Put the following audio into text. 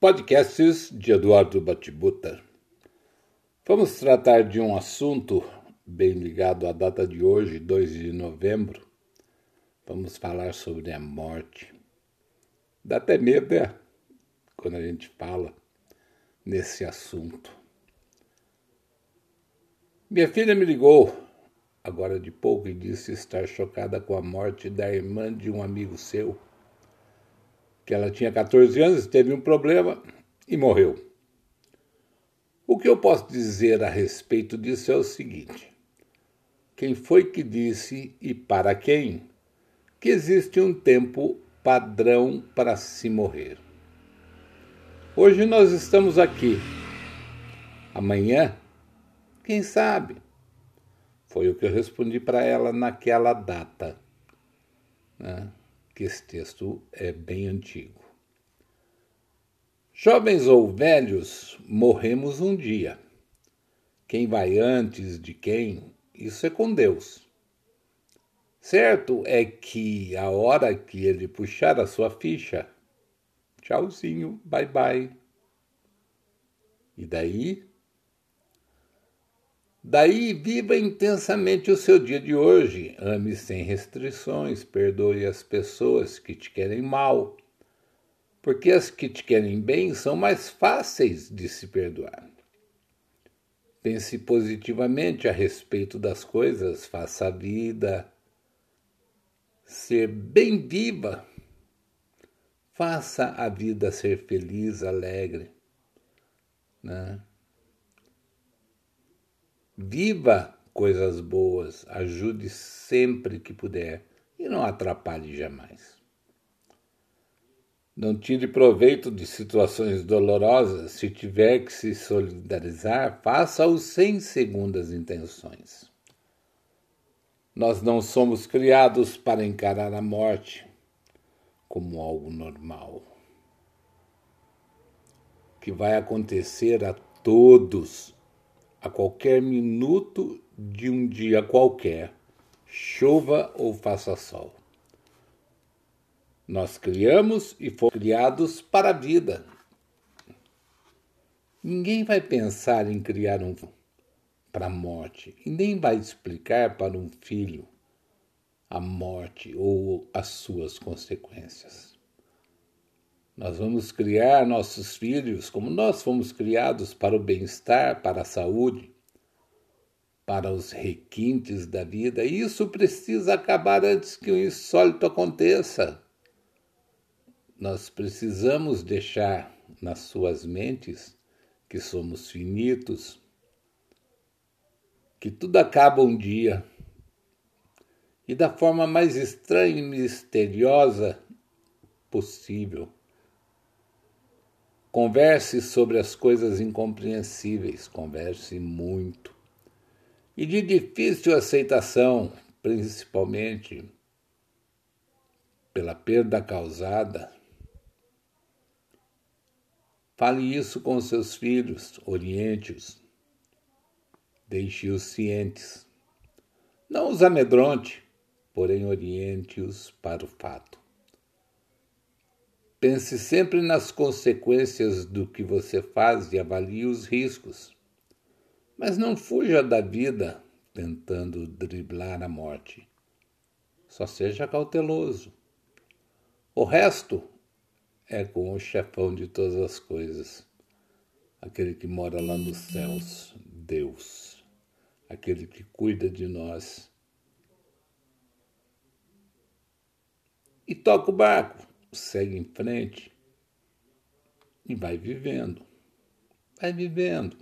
Podcasts de Eduardo Batibuta. Vamos tratar de um assunto bem ligado à data de hoje, 2 de novembro. Vamos falar sobre a morte. Dá até medo, é? Quando a gente fala nesse assunto. Minha filha me ligou agora de pouco e disse estar chocada com a morte da irmã de um amigo seu que ela tinha 14 anos, teve um problema e morreu. O que eu posso dizer a respeito disso é o seguinte: quem foi que disse e para quem que existe um tempo padrão para se morrer? Hoje nós estamos aqui. Amanhã, quem sabe? Foi o que eu respondi para ela naquela data. Né? Que esse texto é bem antigo. Jovens ou velhos, morremos um dia. Quem vai antes de quem, isso é com Deus. Certo é que a hora que ele puxar a sua ficha, tchauzinho, bye bye. E daí Daí, viva intensamente o seu dia de hoje. Ame sem restrições, perdoe as pessoas que te querem mal, porque as que te querem bem são mais fáceis de se perdoar. Pense positivamente a respeito das coisas, faça a vida ser bem viva. Faça a vida ser feliz, alegre. Né? Viva coisas boas, ajude sempre que puder e não atrapalhe jamais. Não tire proveito de situações dolorosas. Se tiver que se solidarizar, faça-o sem segundas intenções. Nós não somos criados para encarar a morte como algo normal. Que vai acontecer a todos a qualquer minuto de um dia qualquer, chova ou faça sol. Nós criamos e fomos criados para a vida. Ninguém vai pensar em criar um para a morte e nem vai explicar para um filho a morte ou as suas consequências. Nós vamos criar nossos filhos como nós fomos criados para o bem-estar, para a saúde, para os requintes da vida. E isso precisa acabar antes que o insólito aconteça. Nós precisamos deixar nas suas mentes que somos finitos, que tudo acaba um dia. E da forma mais estranha e misteriosa possível. Converse sobre as coisas incompreensíveis, converse muito. E de difícil aceitação, principalmente pela perda causada. Fale isso com seus filhos, oriente-os, deixe-os cientes. Não os amedronte, porém oriente-os para o fato. Pense sempre nas consequências do que você faz e avalie os riscos. Mas não fuja da vida tentando driblar a morte. Só seja cauteloso. O resto é com o chefão de todas as coisas, aquele que mora lá nos céus, Deus, aquele que cuida de nós. E toca o barco segue em frente e vai vivendo. Vai vivendo.